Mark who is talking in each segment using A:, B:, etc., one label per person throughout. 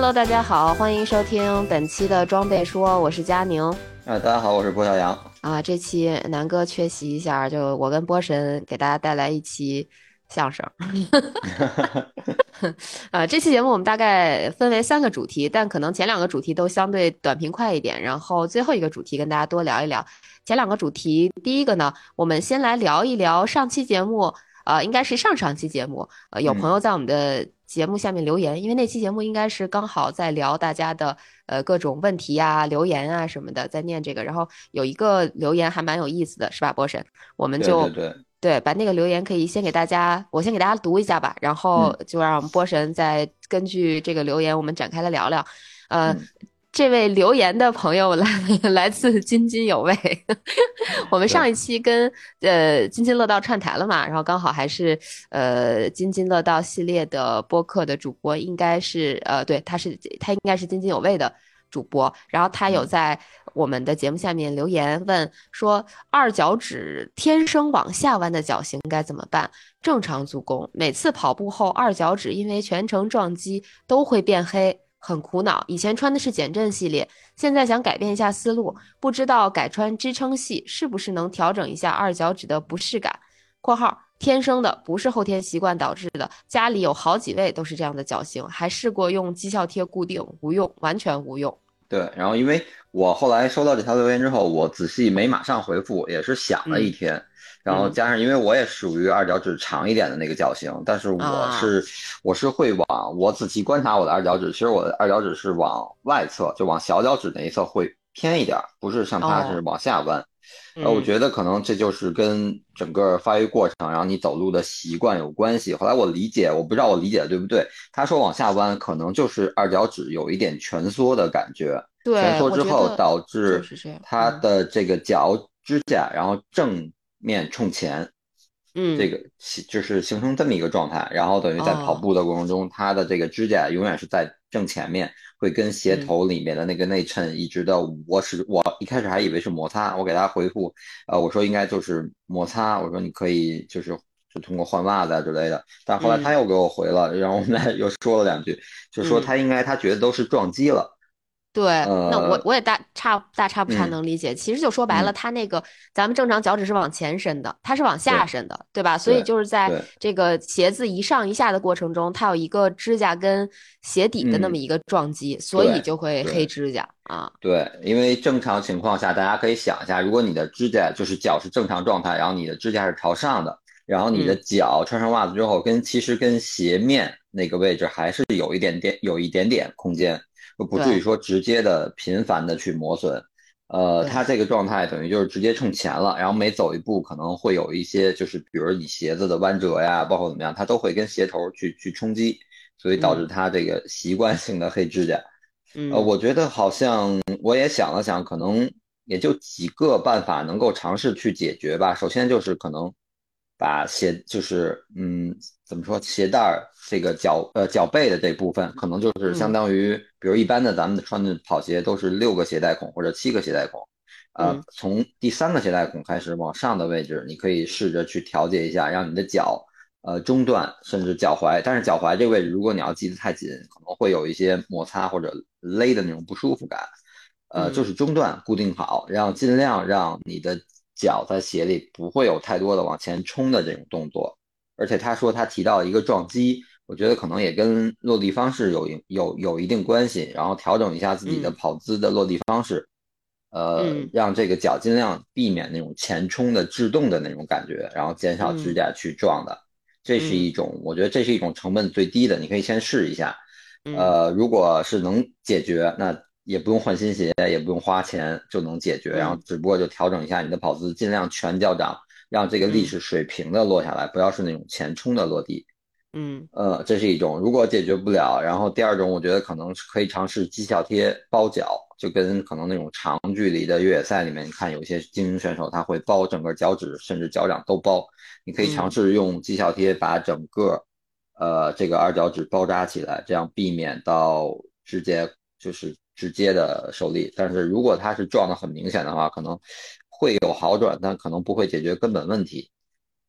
A: Hello，大家好，欢迎收听本期的装备说，我是佳宁。
B: 啊，大家好，我是郭小杨。
A: 啊，这期南哥缺席一下，就我跟波神给大家带来一期相声。啊，这期节目我们大概分为三个主题，但可能前两个主题都相对短平快一点，然后最后一个主题跟大家多聊一聊。前两个主题，第一个呢，我们先来聊一聊上期节目，呃，应该是上上期节目，呃，有朋友在我们的。节目下面留言，因为那期节目应该是刚好在聊大家的呃各种问题呀、留言啊什么的，在念这个。然后有一个留言还蛮有意思的，是吧，波神？我们就
B: 对
A: 对，把那个留言可以先给大家，我先给大家读一下吧，然后就让波神再根据这个留言我们展开来聊聊，呃。这位留言的朋友来 来自津津有味，我们上一期跟呃津津乐道串台了嘛，然后刚好还是呃津津乐道系列的播客的主播，应该是呃对他是他应该是津津有味的主播，然后他有在我们的节目下面留言问说二脚趾天生往下弯的脚型该怎么办？正常足弓，每次跑步后二脚趾因为全程撞击都会变黑。很苦恼，以前穿的是减震系列，现在想改变一下思路，不知道改穿支撑系是不是能调整一下二脚趾的不适感。（括号天生的，不是后天习惯导致的。家里有好几位都是这样的脚型，还试过用绩效贴固定，无用，完全无用。）
B: 对，然后因为我后来收到这条留言之后，我仔细没马上回复，也是想了一天。然后加上，因为我也属于二脚趾长一点的那个脚型，但是我是我是会往我仔细观察我的二脚趾，其实我的二脚趾是往外侧，就往小脚趾那一侧会偏一点，不是像它是往下弯。呃，我觉得可能这就是跟整个发育过程，然后你走路的习惯有关系。后来我理解，我不知道我理解的对不对。他说往下弯可能就是二脚趾有一点蜷缩的感觉，蜷缩之后导致他的这个脚指甲，然后正。面冲前，
A: 嗯，
B: 这个就是形成这么一个状态，然后等于在跑步的过程中，它的这个指甲永远是在正前面，会跟鞋头里面的那个内衬一直的。我是我一开始还以为是摩擦，我给他回复，呃，我说应该就是摩擦，我说你可以就是就通过换袜子啊之类的，但后来他又给我回了，然后我们俩又说了两句，就说他应该他觉得都是撞击了。
A: 对，那我我也大差大差不差能理解。其实就说白了，它那个咱们正常脚趾是往前伸的，它是往下伸的，对吧？所以就是在这个鞋子一上一下的过程中，它有一个指甲跟鞋底的那么一个撞击，所以就会黑指甲啊。
B: 对，因为正常情况下，大家可以想一下，如果你的指甲就是脚是正常状态，然后你的指甲是朝上的，然后你的脚穿上袜子之后，跟其实跟鞋面那个位置还是有一点点有一点点空间。就不至于说直接的频繁的去磨损，呃，他这个状态等于就是直接冲前了，然后每走一步可能会有一些，就是比如你鞋子的弯折呀，包括怎么样，它都会跟鞋头去去冲击，所以导致它这个习惯性的黑指甲。呃，我觉得好像我也想了想，可能也就几个办法能够尝试去解决吧。首先就是可能。把鞋就是嗯，怎么说鞋带儿这个脚呃脚背的这部分，可能就是相当于，比如一般的咱们穿的跑鞋都是六个鞋带孔或者七个鞋带孔，呃，从第三个鞋带孔开始往上的位置，你可以试着去调节一下，让你的脚呃中段甚至脚踝，但是脚踝这个位置如果你要系得太紧，可能会有一些摩擦或者勒的那种不舒服感，呃，就是中段固定好，让尽量让你的。脚在鞋里不会有太多的往前冲的这种动作，而且他说他提到一个撞击，我觉得可能也跟落地方式有有有一定关系，然后调整一下自己的跑姿的落地方式，呃，让这个脚尽量避免那种前冲的制动的那种感觉，然后减少指甲去撞的，这是一种，我觉得这是一种成本最低的，你可以先试一下，呃，如果是能解决那。也不用换新鞋，也不用花钱就能解决，然后只不过就调整一下你的跑姿，尽量全脚掌让这个力是水平的落下来，不要是那种前冲的落地。
A: 嗯，
B: 呃，这是一种。如果解决不了，然后第二种，我觉得可能是可以尝试绩效贴包脚，就跟可能那种长距离的越野赛里面，你看有些精英选手他会包整个脚趾甚至脚掌都包，你可以尝试用绩效贴把整个呃这个二脚趾包扎起来，这样避免到直接就是直接的受力。但是如果他是撞的很明显的话，可能会有好转，但可能不会解决根本问题。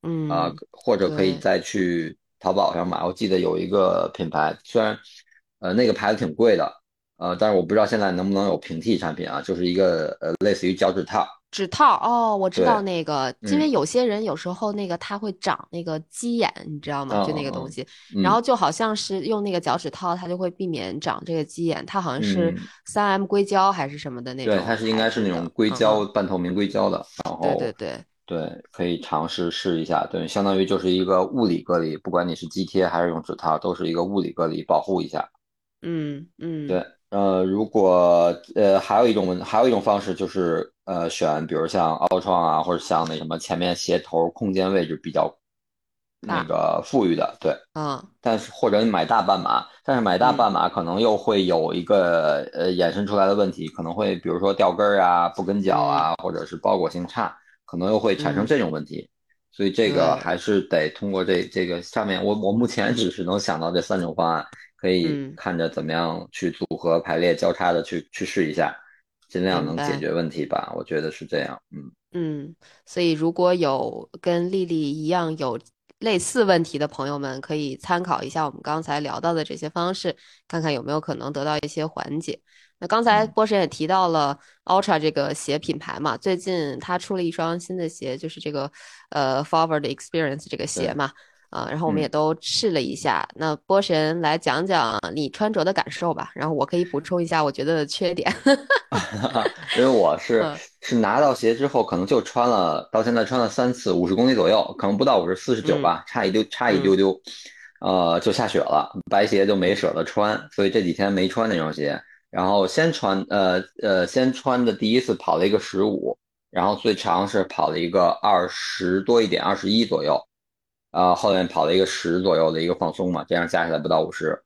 A: 嗯
B: 啊，或者可以再去。淘宝上买，我记得有一个品牌，虽然，呃，那个牌子挺贵的，呃，但是我不知道现在能不能有平替产品啊，就是一个呃，类似于脚趾套。
A: 指套哦，我知道那个，因为有些人有时候那个他会长那个鸡眼，你知道吗？就那个东西，然后就好像是用那个脚趾套，它就会避免长这个鸡眼。它好像是三 M 硅胶还是什么的那种。
B: 对，它是应该是那种硅胶半透明硅胶的，然后
A: 对对对。
B: 对，可以尝试试一下。对，相当于就是一个物理隔离，不管你是肌贴还是用指套，都是一个物理隔离，保护一下。
A: 嗯嗯。
B: 对，呃，如果呃还有一种问，还有一种方式就是呃选，比如像奥创啊，或者像那什么前面鞋头空间位置比较那个富裕的，对，
A: 啊。
B: 但是或者你买大半码，但是买大半码可能又会有一个呃衍生出来的问题，可能会比如说掉跟儿啊、不跟脚啊，或者是包裹性差。可能又会产生这种问题，所以这个还是得通过这这个上面，我我目前只是能想到这三种方案，可以看着怎么样去组合排列交叉的去去试一下，尽量能解决问题吧，我觉得是这样，
A: 嗯。嗯，所以如果有跟丽丽一样有类似问题的朋友们，可以参考一下我们刚才聊到的这些方式，看看有没有可能得到一些缓解。那刚才波神也提到了 Ultra 这个鞋品牌嘛，最近他出了一双新的鞋，就是这个呃 Forward Experience 这个鞋嘛，啊，然后我们也都试了一下。那波神来讲讲你穿着的感受吧，然后我可以补充一下我觉得的缺点。
B: 因为我是是拿到鞋之后，可能就穿了，到现在穿了三次，五十公里左右，可能不到五十，四十九吧，差一丢，差一丢丢，呃，就下雪了，白鞋就没舍得穿，所以这几天没穿那双鞋。然后先穿，呃呃，先穿的第一次跑了一个十五，然后最长是跑了一个二十多一点，二十一左右，啊，后面跑了一个十左右的一个放松嘛，这样加起来不到五十，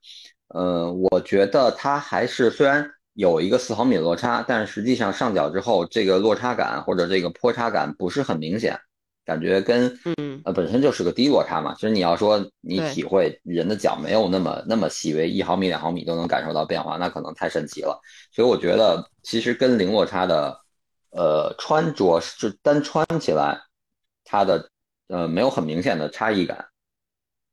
B: 嗯，我觉得它还是虽然有一个四毫米的落差，但实际上上脚之后，这个落差感或者这个坡差感不是很明显。感觉跟
A: 嗯
B: 呃本身就是个低落差嘛，其实你要说你体会人的脚没有那么那么细微，一毫米两毫米都能感受到变化，那可能太神奇了。所以我觉得其实跟零落差的呃穿着是单穿起来，它的呃没有很明显的差异感。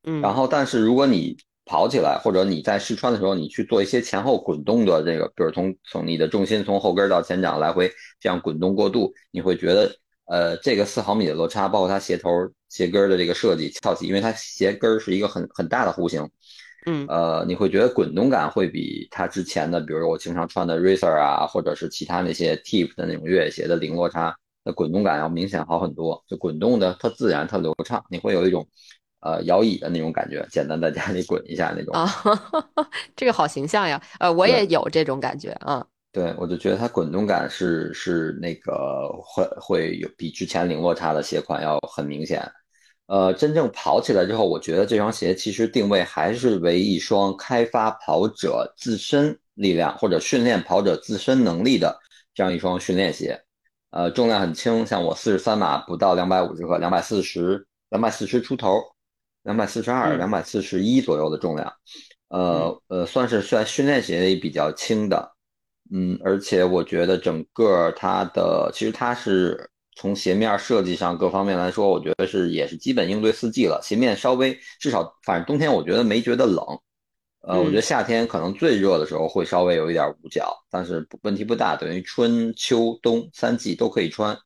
A: 嗯，
B: 然后但是如果你跑起来或者你在试穿的时候，你去做一些前后滚动的这个，比如从从你的重心从后跟到前掌来回这样滚动过渡，你会觉得。呃，这个四毫米的落差，包括它鞋头、鞋跟的这个设计翘起，因为它鞋跟是一个很很大的弧形，
A: 嗯，
B: 呃，你会觉得滚动感会比它之前的，比如我经常穿的 Racer 啊，或者是其他那些 Tip 的那种越野鞋的零落差的滚动感要明显好很多，就滚动的特自然、特流畅，你会有一种呃摇椅的那种感觉，简单在家里滚一下那种。
A: 啊，这个好形象呀，呃，我也有这种感觉啊。
B: 对，我就觉得它滚动感是是那个会会有比之前零落差的鞋款要很明显，呃，真正跑起来之后，我觉得这双鞋其实定位还是为一双开发跑者自身力量或者训练跑者自身能力的这样一双训练鞋，呃，重量很轻，像我四十三码不到两百五十克，两百四十两百四十出头，两百四十二两百四十一左右的重量，呃呃，算是算训练鞋里比较轻的。嗯，而且我觉得整个它的，其实它是从鞋面设计上各方面来说，我觉得是也是基本应对四季了。鞋面稍微至少，反正冬天我觉得没觉得冷，呃，我觉得夏天可能最热的时候会稍微有一点捂脚，但是问题不大，等于春秋冬三季都可以穿。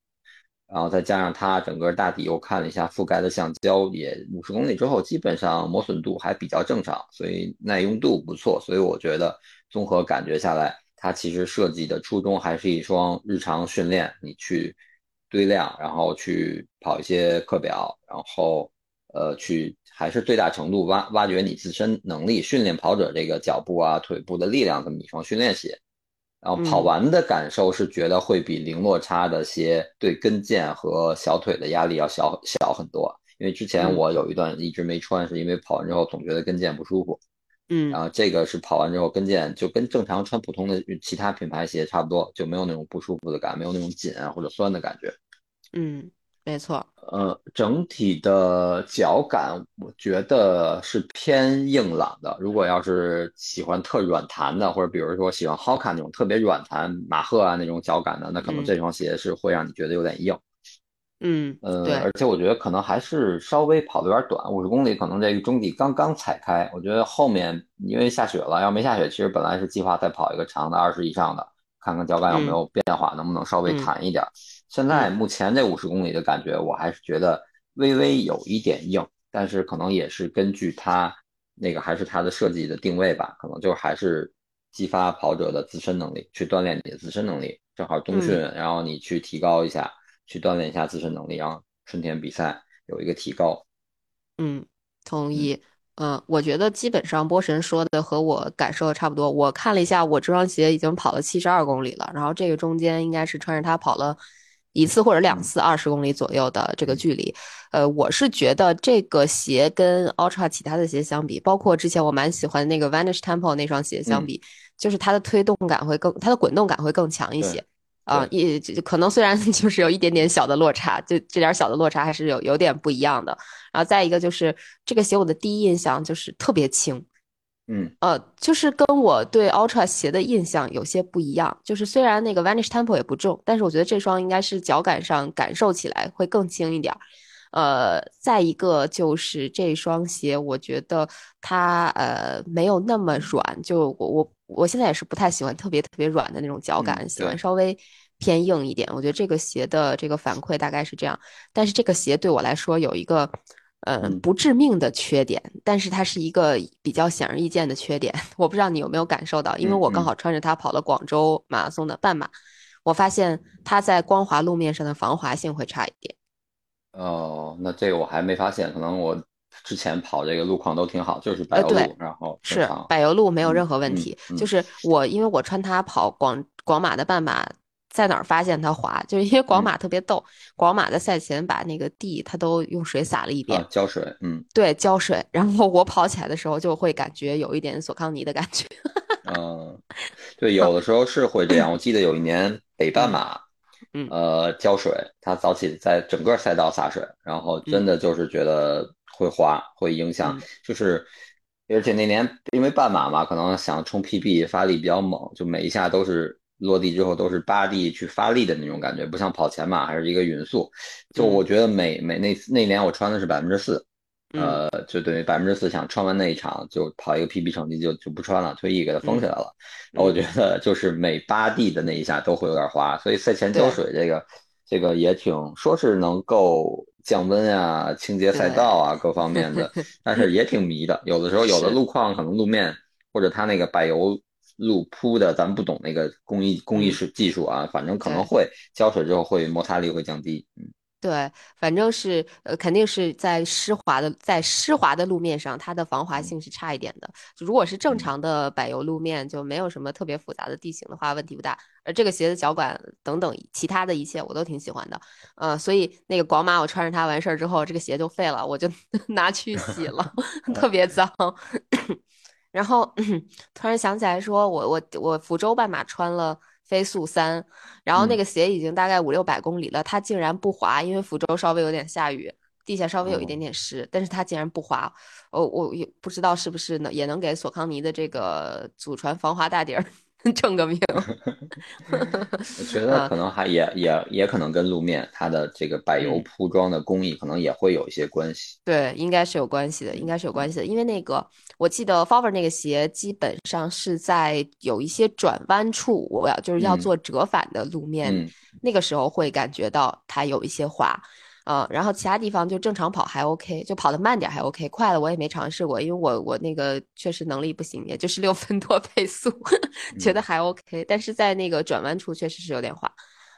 B: 然后再加上它整个大底，我看了一下覆盖的橡胶，也五十公里之后基本上磨损度还比较正常，所以耐用度不错。所以我觉得综合感觉下来。它其实设计的初衷还是一双日常训练，你去堆量，然后去跑一些课表，然后呃去还是最大程度挖挖掘你自身能力，训练跑者这个脚步啊腿部的力量这么一双训练鞋。然后跑完的感受是觉得会比零落差的鞋对跟腱和小腿的压力要小小很多。因为之前我有一段一直没穿，是因为跑完之后总觉得跟腱不舒服。
A: 嗯，
B: 然后这个是跑完之后跟腱就跟正常穿普通的其他品牌鞋差不多，就没有那种不舒服的感，没有那种紧啊或者酸的感觉。
A: 嗯，没错。
B: 呃，整体的脚感我觉得是偏硬朗的。如果要是喜欢特软弹的，或者比如说喜欢 Hoka 那种特别软弹马赫啊那种脚感的，那可能这双鞋是会让你觉得有点硬。
A: 嗯，
B: 呃，而且我觉得可能还是稍微跑的有点短，五十公里可能这个中底刚刚踩开。我觉得后面因为下雪了，要没下雪，其实本来是计划再跑一个长的二十以上的，看看脚感有没有变化，能不能稍微弹一点。现在目前这五十公里的感觉，我还是觉得微微有一点硬，但是可能也是根据它那个还是它的设计的定位吧，可能就还是激发跑者的自身能力，去锻炼你的自身能力。正好冬训，然后你去提高一下。去锻炼一下自身能力，然后春天比赛有一个提高。
A: 嗯，同意。嗯，我觉得基本上波神说的和我感受的差不多。我看了一下，我这双鞋已经跑了七十二公里了，然后这个中间应该是穿着它跑了一次或者两次二十公里左右的这个距离。呃，我是觉得这个鞋跟 Ultra 其他的鞋相比，包括之前我蛮喜欢那个 Vanish Temple 那双鞋相比，就是它的推动感会更，它的滚动感会更强一些。啊，也可能虽然 就是有一点点小的落差，就这点小的落差还是有有点不一样的。然后再一个就是这个鞋，我的第一印象就是特别轻，
B: 嗯，
A: 呃，就是跟我对 Ultra 鞋的印象有些不一样。就是虽然那个 Vanish Temple 也不重，但是我觉得这双应该是脚感上感受起来会更轻一点。呃，再一个就是这双鞋，我觉得它呃没有那么软，就我我我现在也是不太喜欢特别特别软的那种脚感，喜欢稍微偏硬一点。我觉得这个鞋的这个反馈大概是这样，但是这个鞋对我来说有一个嗯不致命的缺点，但是它是一个比较显而易见的缺点。我不知道你有没有感受到，因为我刚好穿着它跑了广州马拉松的半马，我发现它在光滑路面上的防滑性会差一点。
B: 哦，那这个我还没发现，可能我之前跑这个路况都挺好，就是柏油路，然后
A: 是柏油路没有任何问题。就是我因为我穿它跑广广马的半马，在哪儿发现它滑？就是因为广马特别逗，广马的赛前把那个地它都用水洒了一遍，
B: 浇水，嗯，
A: 对，浇水。然后我跑起来的时候就会感觉有一点索康尼的感觉。
B: 嗯，对，有的时候是会这样。我记得有一年北半马。
A: 嗯，
B: 呃，浇水，他早起在整个赛道洒水，然后真的就是觉得会滑，会影响，就是，而且那年因为半马嘛，可能想冲 PB 发力比较猛，就每一下都是落地之后都是八地去发力的那种感觉，不像跑前马还是一个匀速，就我觉得每每那那年我穿的是百分之四。呃，就等于百分之四想穿完那一场就跑一个 PB 成绩就就不穿了，退役给它封起来了。我觉得就是每八 D 的那一下都会有点滑，所以赛前浇水这个这个也挺说是能够降温啊、清洁赛道啊各方面的，但是也挺迷的。有的时候有的路况可能路面或者它那个柏油路铺的，咱们不懂那个工艺工艺是技术啊，反正可能会浇水之后会摩擦力会降低，嗯。
A: 对，反正是呃，肯定是在湿滑的，在湿滑的路面上，它的防滑性是差一点的。如果是正常的柏油路面，就没有什么特别复杂的地形的话，问题不大。而这个鞋的脚感等等其他的一切，我都挺喜欢的。呃，所以那个广马我穿着它完事儿之后，这个鞋就废了，我就 拿去洗了，特别脏。然后 突然想起来，说我我我福州半马穿了。飞速三，然后那个鞋已经大概五六百公里了，它竟然不滑，因为福州稍微有点下雨，地下稍微有一点点湿，但是它竟然不滑，哦，我也不知道是不是能也能给索康尼的这个祖传防滑大底儿。证个名，
B: 我觉得可能还也也也可能跟路面它的这个柏油铺装的工艺可能也会有一些关系。
A: 对，应该是有关系的，应该是有关系的。因为那个我记得 f o v e r 那个鞋基本上是在有一些转弯处，我要就是要做折返的路面，那个时候会感觉到它有一些滑。嗯，然后其他地方就正常跑还 OK，就跑得慢点还 OK，快了我也没尝试过，因为我我那个确实能力不行，也就是六分多配速，觉得还 OK。但是在那个转弯处确实是有点滑。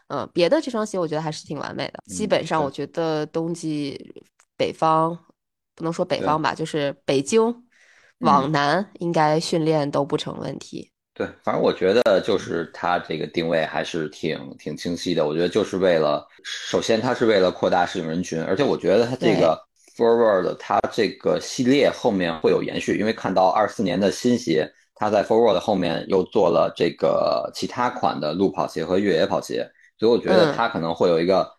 A: 嗯，别的这双鞋我觉得还是挺完美的，基本上我觉得冬季北方不能说北方吧，就是北京往南应该训练都不成问题。
B: 对，反正我觉得就是它这个定位还是挺挺清晰的。我觉得就是为了，首先它是为了扩大适用人群，而且我觉得它这个 Forward 它这个系列后面会有延续，因为看到二四年的新鞋，它在 Forward 后面又做了这个其他款的路跑鞋和越野跑鞋，所以我觉得它可能会有一个，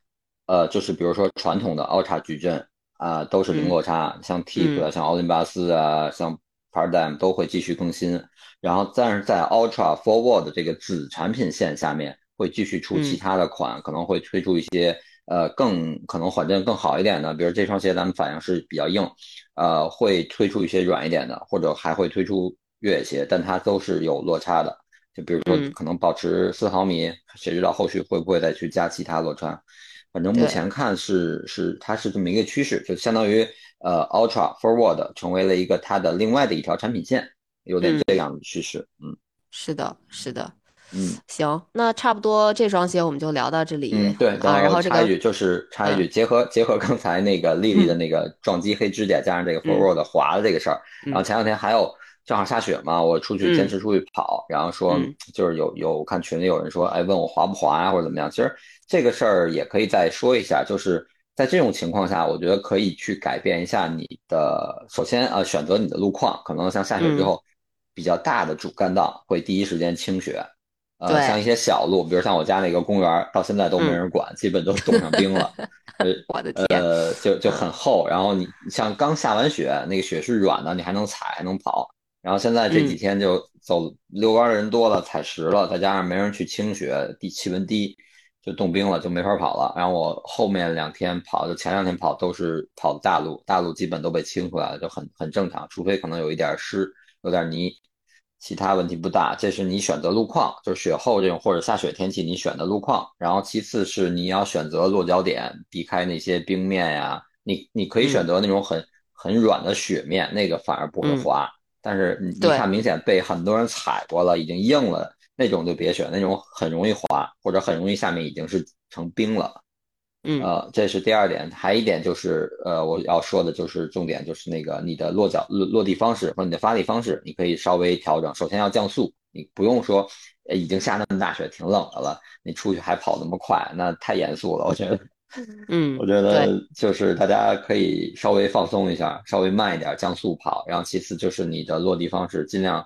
B: 呃，就是比如说传统的 Ultra 矩阵啊，都是零落差，像 Tip 像奥林巴斯啊，像 Paradigm 都会继续更新。然后，但是在 Ultra Forward 这个子产品线下面，会继续出其他的款，可能会推出一些呃更可能缓震更好一点的，比如这双鞋咱们反应是比较硬，呃，会推出一些软一点的，或者还会推出越野鞋，但它都是有落差的。就比如说可能保持四毫米，谁知道后续会不会再去加其他落差？反正目前看是是它是这么一个趋势，就相当于呃 Ultra Forward 成为了一个它的另外的一条产品线。有点这样的趋势，嗯，
A: 是的，是的，
B: 嗯，
A: 行，那差不多这双鞋我们就聊到这里，
B: 嗯，对，
A: 然后
B: 插一句就是插一句，结合结合刚才那个丽丽的那个撞击黑指甲加上这个 forward 滑的这个事儿，然后前两天还有正好下雪嘛，我出去坚持出去跑，然后说就是有有看群里有人说，哎，问我滑不滑啊或者怎么样，其实这个事儿也可以再说一下，就是在这种情况下，我觉得可以去改变一下你的，首先呃选择你的路况，可能像下雪之后。比较大的主干道会第一时间清雪，呃，像一些小路，比如像我家那个公园，到现在都没人管，基本都冻上冰了。
A: 我的天，
B: 呃，就就很厚。然后你像刚下完雪，那个雪是软的，你还能踩，还能跑。然后现在这几天就走遛弯的人多了，踩实了，再加上没人去清雪，地气温低，就冻冰了，就没法跑了。然后我后面两天跑，就前两天跑都是跑的大路，大路基本都被清出来了，就很很正常，除非可能有一点湿，有点泥。其他问题不大，这是你选择路况，就是雪后这种或者下雪天气你选的路况。然后其次是你要选择落脚点，避开那些冰面呀。你你可以选择那种很很软的雪面，那个反而不会滑。但是你你看明显被很多人踩过了，已经硬了，那种就别选，那种很容易滑，或者很容易下面已经是成冰了。
A: 嗯，
B: 呃，这是第二点，还一点就是，呃，我要说的就是重点，就是那个你的落脚落落地方式或者你的发力方式，你可以稍微调整。首先要降速，你不用说，已经下那么大雪，挺冷的了，你出去还跑那么快，那太严肃了，我觉得。
A: 嗯，
B: 我觉得就是大家可以稍微放松一下，稍微慢一点降速跑。然后其次就是你的落地方式尽量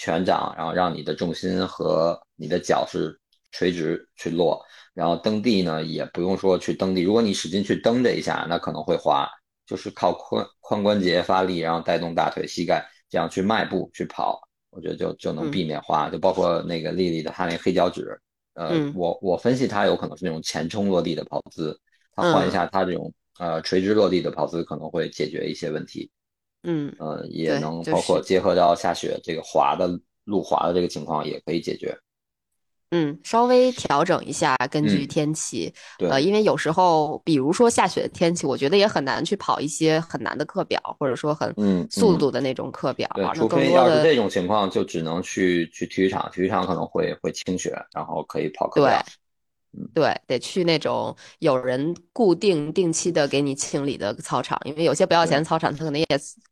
B: 全掌，然后让你的重心和你的脚是垂直去落。然后蹬地呢，也不用说去蹬地。如果你使劲去蹬这一下，那可能会滑。就是靠髋髋关节发力，然后带动大腿、膝盖，这样去迈步去跑，我觉得就就能避免滑。就包括那个丽丽的她那黑脚趾，呃，我我分析她有可能是那种前冲落地的跑姿，她换一下她这种呃垂直落地的跑姿，可能会解决一些问题。
A: 嗯，
B: 呃，也能包括结合到下雪这个滑的路滑的这个情况，也可以解决。
A: 嗯，稍微调整一下，根据天气。呃，因为有时候，比如说下雪的天气，我觉得也很难去跑一些很难的课表，或者说很速度的那种课表。
B: 对，除非要是这种情况，就只能去去体育场，体育场可能会会清雪，然后可以跑课表。
A: 对，对，得去那种有人固定定期的给你清理的操场，因为有些不要钱的操场，他可能也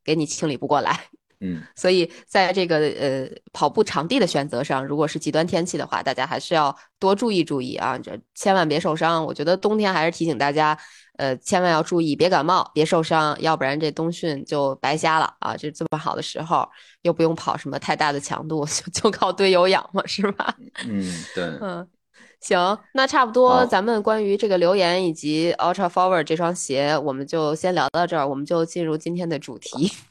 A: 给你清理不过来。
B: 嗯，
A: 所以在这个呃跑步场地的选择上，如果是极端天气的话，大家还是要多注意注意啊，这千万别受伤。我觉得冬天还是提醒大家，呃，千万要注意，别感冒，别受伤，要不然这冬训就白瞎了啊！这这么好的时候，又不用跑什么太大的强度，就就靠堆有氧嘛，是吧？
B: 嗯，对，
A: 嗯，行，那差不多，咱们关于这个留言以及 Ultra Forward 这双鞋，我们就先聊到这儿，我们就进入今天的主题。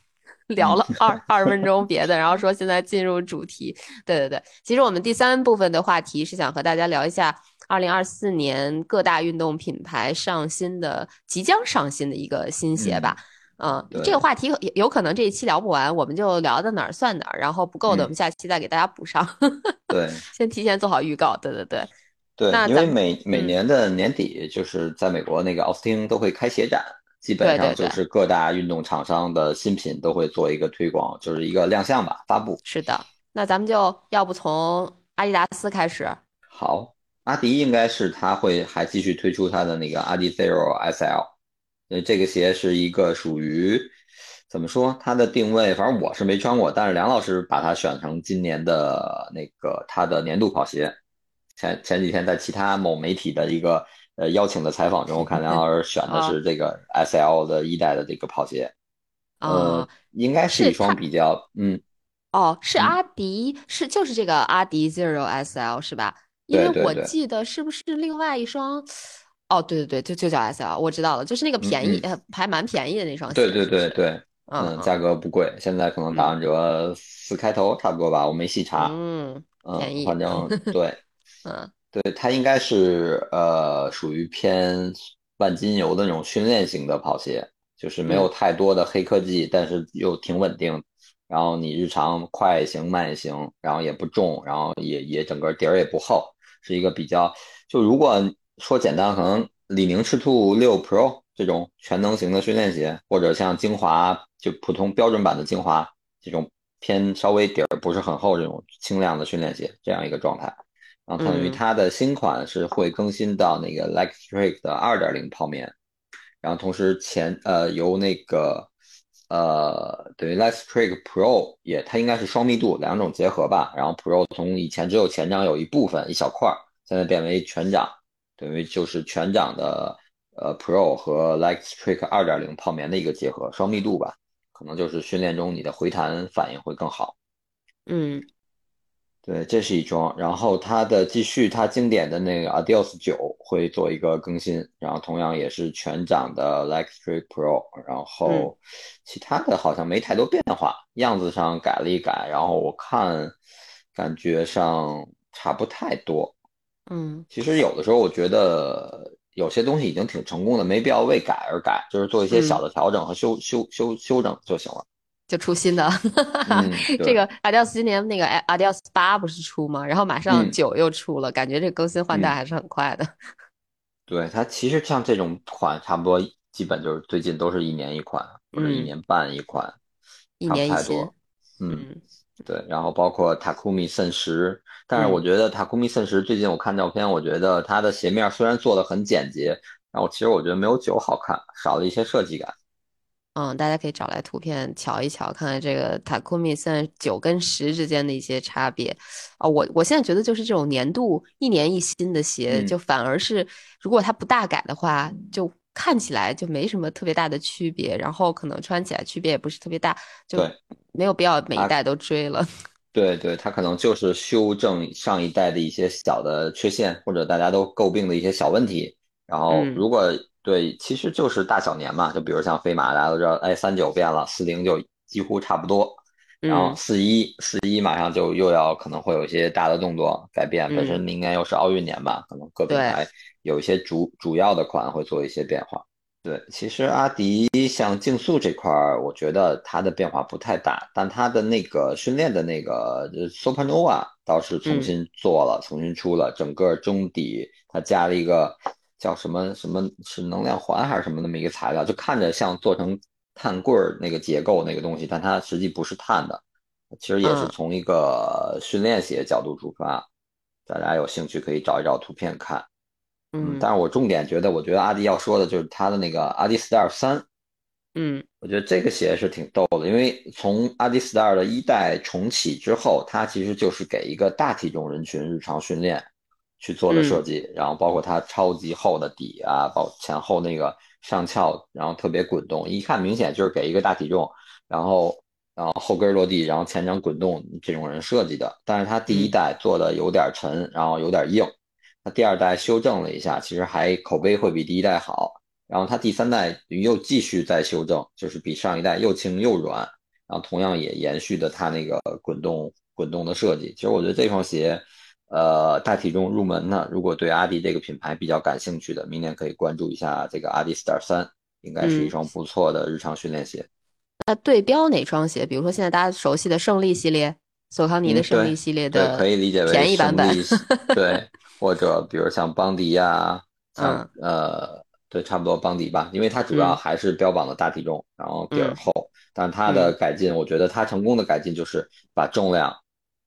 A: 聊了二二十分钟别的，然后说现在进入主题。对对对，其实我们第三部分的话题是想和大家聊一下二零二四年各大运动品牌上新的、即将上新的一个新鞋吧。嗯，这个话题有有可能这一期聊不完，我们就聊到哪儿算哪儿，然后不够的我们下期再给大家补上。
B: 对，
A: 先提前做好预告。对对对。
B: 对，因为每每年的年底就是在美国那个奥斯汀都会开鞋展。基本上就是各大运动厂商的新品都会做一个推广，就是一个亮相吧，发布。
A: 是的，那咱们就要不从阿迪达斯开始。
B: 好，阿迪应该是他会还继续推出他的那个阿迪 Zero SL，呃，这个鞋是一个属于怎么说？它的定位，反正我是没穿过，但是梁老师把它选成今年的那个他的年度跑鞋。前前几天在其他某媒体的一个呃邀请的采访中，我看 梁老师选的是这个 S L 的一代的这个跑鞋，呃，应该是一双比较嗯。
A: 哦，是阿迪，是就是这个阿迪 Zero S L 是吧？因为我记得是不是另外一双？哦，对对对，就就叫 S L，我知道了，就是那个便宜，还蛮便宜的那双鞋。
B: 对对对对，嗯，价格不贵，现在可能打完折四开头差不多吧，我没细查。
A: 嗯，
B: 便宜，反正对，嗯，对，它应该是呃属于偏万金油的那种训练型的跑鞋，就是没有太多的黑科技，但是又挺稳定。然后你日常快行慢行，然后也不重，然后也也整个底儿也不厚，是一个比较就如果说简单，可能李宁赤兔六 Pro 这种全能型的训练鞋，或者像精华就普通标准版的精华这种偏稍微底儿不是很厚这种轻量的训练鞋，这样一个状态。然后等于它的新款是会更新到那个 Lectric 的二点零泡棉，然后同时前呃由那个。呃，等于 Let's Trick Pro 也，它应该是双密度两种结合吧。然后 Pro 从以前只有前掌有一部分一小块，现在变为全掌，等于就是全掌的呃 Pro 和 Let's Trick 二点零泡棉的一个结合，双密度吧，可能就是训练中你的回弹反应会更好。
A: 嗯。
B: 对，这是一桩，然后它的继续，它经典的那个 Adios 九会做一个更新，然后同样也是全掌的 Lectric Pro，然后其他的好像没太多变化，样子上改了一改，然后我看感觉上差不太多。
A: 嗯，
B: 其实有的时候我觉得有些东西已经挺成功的，没必要为改而改，就是做一些小的调整和修修修修整就行了。
A: 就出新的，这个阿迪奥斯今年那个阿迪奥斯八不是出吗？然后马上九又出了，感觉这更新换代还是很快的。
B: 对它其实像这种款，差不多基本就是最近都是一年一款或者一年半一款，
A: 一年一
B: 多。嗯，对。然后包括 Takumi 渗十，但是我觉得 Takumi 渗十最近我看照片，我觉得它的鞋面虽然做的很简洁，然后其实我觉得没有九好看，少了一些设计感。
A: 嗯，大家可以找来图片瞧一瞧，看看这个 Takumi 现在九跟十之间的一些差别。啊，我我现在觉得就是这种年度一年一新的鞋，就反而是如果它不大改的话，就看起来就没什么特别大的区别，然后可能穿起来区别也不是特别大，就没有必要每一代都追了。
B: 对对，它可能就是修正上一代的一些小的缺陷，或者大家都诟病的一些小问题。然后如果对，其实就是大小年嘛，就比如像飞马，大家都知道，哎，三九变了，四零就几乎差不多，然后四一四一马上就又要可能会有一些大的动作改变，本身明年又是奥运年嘛，可能各品牌有一些主主要的款会做一些变化。对，其实阿迪像竞速这块儿，我觉得它的变化不太大，但它的那个训练的那个 Supernova 倒是重新做了，重新出了整个中底，它加了一个。叫什么什么是能量环还是什么那么一个材料，就看着像做成碳棍儿那个结构那个东西，但它实际不是碳的。其实也是从一个训练鞋角度出发，大家有兴趣可以找一找图片看。
A: 嗯，
B: 但是我重点觉得，我觉得阿迪要说的就是它的那个阿迪 Star 三。
A: 嗯，
B: 我觉得这个鞋是挺逗的，因为从阿迪 Star 的一代重启之后，它其实就是给一个大体重人群日常训练。去做的设计，然后包括它超级厚的底啊，包前后那个上翘，然后特别滚动，一看明显就是给一个大体重，然后然后后跟落地，然后前掌滚动这种人设计的。但是它第一代做的有点沉，然后有点硬，它第二代修正了一下，其实还口碑会比第一代好。然后它第三代又继续在修正，就是比上一代又轻又软，然后同样也延续的它那个滚动滚动的设计。其实我觉得这双鞋。呃，大体重入门呢，如果对阿迪这个品牌比较感兴趣的，明年可以关注一下这个阿迪 Star 三，应该是一双不错的日常训练鞋。
A: 那对标哪双鞋？比如说现在大家熟悉的胜利系列，索康尼的胜利系列的，
B: 可以理解为
A: 便宜版本。
B: 对，或者比如像邦迪呀，像呃，对，差不多邦迪吧，因为它主要还是标榜的大体重，然后底儿厚，但它的改进，我觉得它成功的改进就是把重量。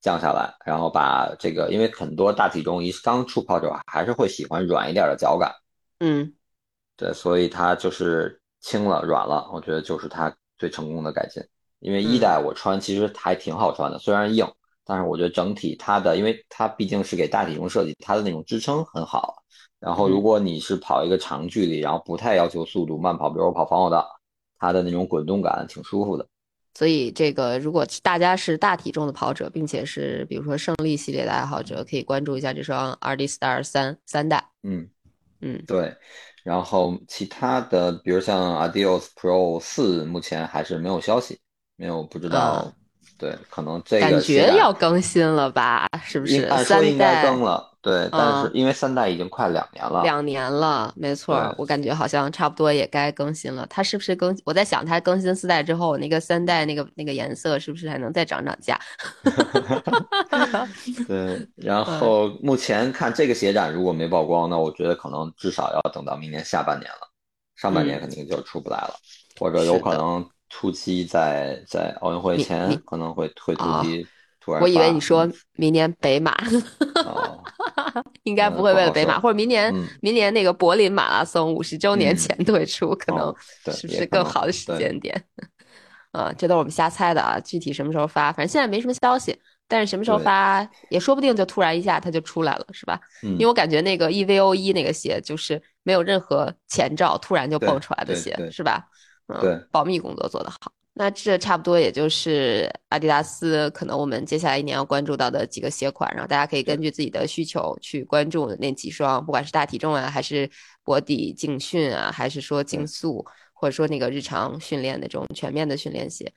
B: 降下来，然后把这个，因为很多大体重一刚出跑者还是会喜欢软一点的脚感，
A: 嗯，
B: 对，所以它就是轻了、软了，我觉得就是它最成功的改进。因为一代我穿其实还挺好穿的，虽然硬，但是我觉得整体它的，因为它毕竟是给大体重设计，它的那种支撑很好。然后如果你是跑一个长距离，然后不太要求速度慢跑，比如我跑防火道，它的那种滚动感挺舒服的。
A: 所以这个如果大家是大体重的跑者，并且是比如说胜利系列的爱好者，可以关注一下这双 RD Star 三三代。
B: 嗯
A: 嗯，
B: 对。然后其他的，比如像 Adios Pro 四，目前还是没有消息。没有不知道，对，可能这个
A: 感觉要更新了吧？是不是？
B: 按说应该更了，对，但是因为三代已经快两年了，
A: 两年了，没错，我感觉好像差不多也该更新了。它是不是更？我在想，它更新四代之后，那个三代那个那个颜色是不是还能再涨涨价？
B: 对，然后目前看这个鞋展如果没曝光，那我觉得可能至少要等到明年下半年了，上半年肯定就出不来了，或者有可能。初期在在奥运会前可能会会突击，突然。
A: 我以为你说明年北马，应该不会为了北马，或者明年明年那个柏林马拉松五十周年前退出，可能是不是更好的时间点？啊，这都是我们瞎猜的啊，具体什么时候发，反正现在没什么消息，但是什么时候发也说不定，就突然一下它就出来了，是吧？因为我感觉那个 EVO 一那个鞋就是没有任何前兆，突然就蹦出来的鞋，是吧？
B: 嗯，
A: 保密工作做得好。那这差不多也就是阿迪达斯可能我们接下来一年要关注到的几个鞋款，然后大家可以根据自己的需求去关注那几双，不管是大体重啊，还是薄底竞训啊，还是说竞速，或者说那个日常训练的这种全面的训练鞋。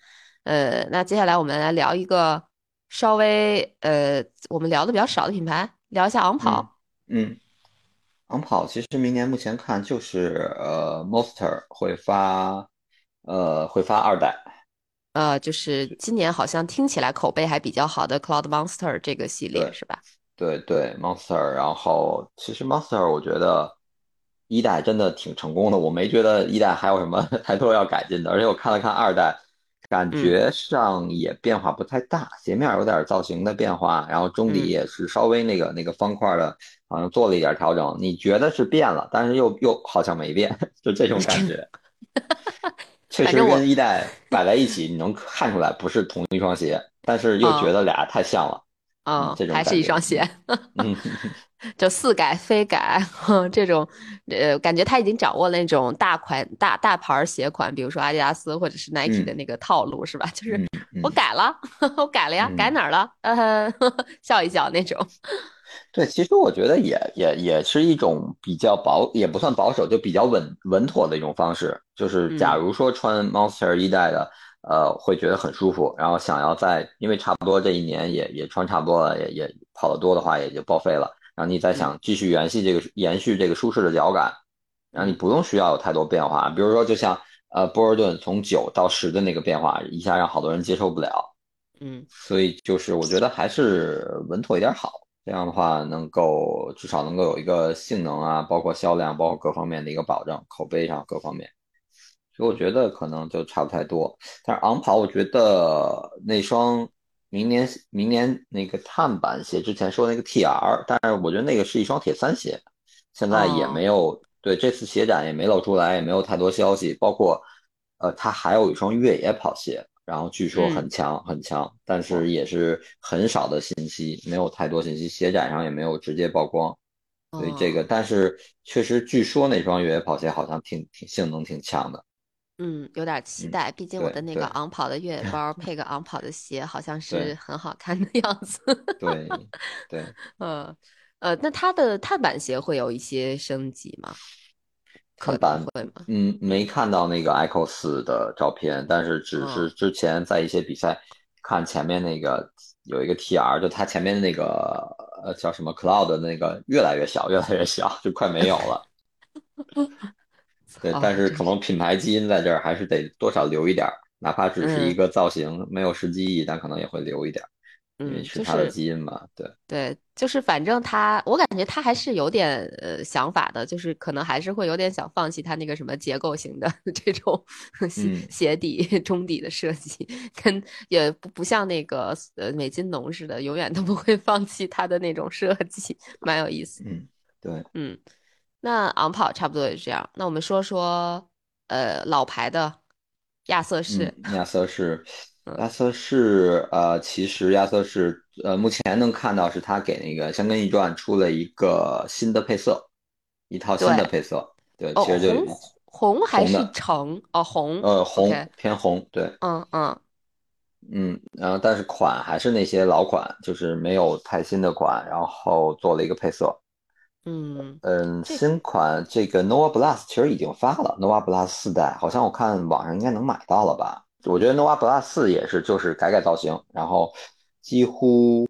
A: 呃，那接下来我们来聊一个稍微呃我们聊的比较少的品牌，聊一下昂跑。
B: 嗯。昂跑其实明年目前看就是呃，Monster 会发。呃，会发二代，
A: 呃，就是今年好像听起来口碑还比较好的 Cloud Monster 这个系列是吧？
B: 对对，Monster。然后其实 Monster 我觉得一代真的挺成功的，我没觉得一代还有什么 太多要改进的。而且我看了看二代，感觉上也变化不太大，鞋面有点造型的变化，然后中底也是稍微那个那个方块的，好像做了一点调整。你觉得是变了，但是又又好像没变，就这种感 觉。确实跟一代摆在一起，你能看出来不是同一双鞋，但是又觉得俩太像了
A: 啊，
B: 这种
A: 还是一双鞋，就似改非改 这种，呃，感觉他已经掌握了那种大款大大牌鞋款，比如说阿迪达斯或者是 Nike 的那个套路，是吧？就是我改了，我改了呀，改哪儿了？呃，笑一笑那种。
B: 对，其实我觉得也也也是一种比较保，也不算保守，就比较稳稳妥的一种方式。就是假如说穿 Monster 一代的，呃，会觉得很舒服，然后想要在，因为差不多这一年也也穿差不多了，也也跑得多的话，也就报废了。然后你再想继续延续这个延续这个舒适的脚感，然后你不用需要有太多变化。比如说，就像呃波尔顿从九到十的那个变化，一下让好多人接受不了。
A: 嗯，
B: 所以就是我觉得还是稳妥一点好。这样的话，能够至少能够有一个性能啊，包括销量，包括各方面的一个保证，口碑上各方面，所以我觉得可能就差不太多。但是昂跑，我觉得那双明年明年那个碳板鞋，之前说那个 TR，但是我觉得那个是一双铁三鞋，现在也没有对这次鞋展也没露出来，也没有太多消息，包括呃，它还有一双越野跑鞋。然后据说很强很强，但是也是很少的信息，没有太多信息，鞋展上也没有直接曝光，所以这个，但是确实据说那双越野跑鞋好像挺挺性能挺强的，
A: 嗯，有点期待，毕竟我的那个昂跑的越野包 配个昂跑的鞋，好像是很好看的样子。
B: 对 对，
A: 呃呃，那它的碳板鞋会有一些升级吗？
B: 看版本嗯，没看到那个 Echo 四的照片，但是只是之前在一些比赛看前面那个有一个 TR，就它前面那个呃叫什么 Cloud 的那个越来越小，越来越小，就快没有了。对，但是可能品牌基因在这儿还是得多少留一点，哪怕只是一个造型，没有实际意义，但可能也会留一点。
A: 嗯，
B: 是他的基因嘛？对
A: 对，就是反正他，我感觉他还是有点呃想法的，就是可能还是会有点想放弃他那个什么结构型的 这种鞋鞋底中底的设计，跟也不不像那个呃美津浓似的，永远都不会放弃他的那种设计，蛮有意思。
B: 嗯，对，
A: 嗯，那昂跑差不多也是这样。那我们说说呃老牌的亚瑟士，
B: 亚瑟士，亚瑟士，呃，其实亚瑟士，呃，目前能看到是他给那个《香根一传》出了一个新的配色，一套新的配色。对，其实就
A: 红红还是橙？哦，红，
B: 呃，红偏红，对，
A: 嗯嗯
B: 嗯，然后但是款还是那些老款，就是没有太新的款，然后做了一个配色。
A: 嗯
B: 嗯，新款这个 Nova Plus 其实已经发了，Nova Plus 四代，好像我看网上应该能买到了吧？我觉得 Nova Plus 四也是，就是改改造型，然后几乎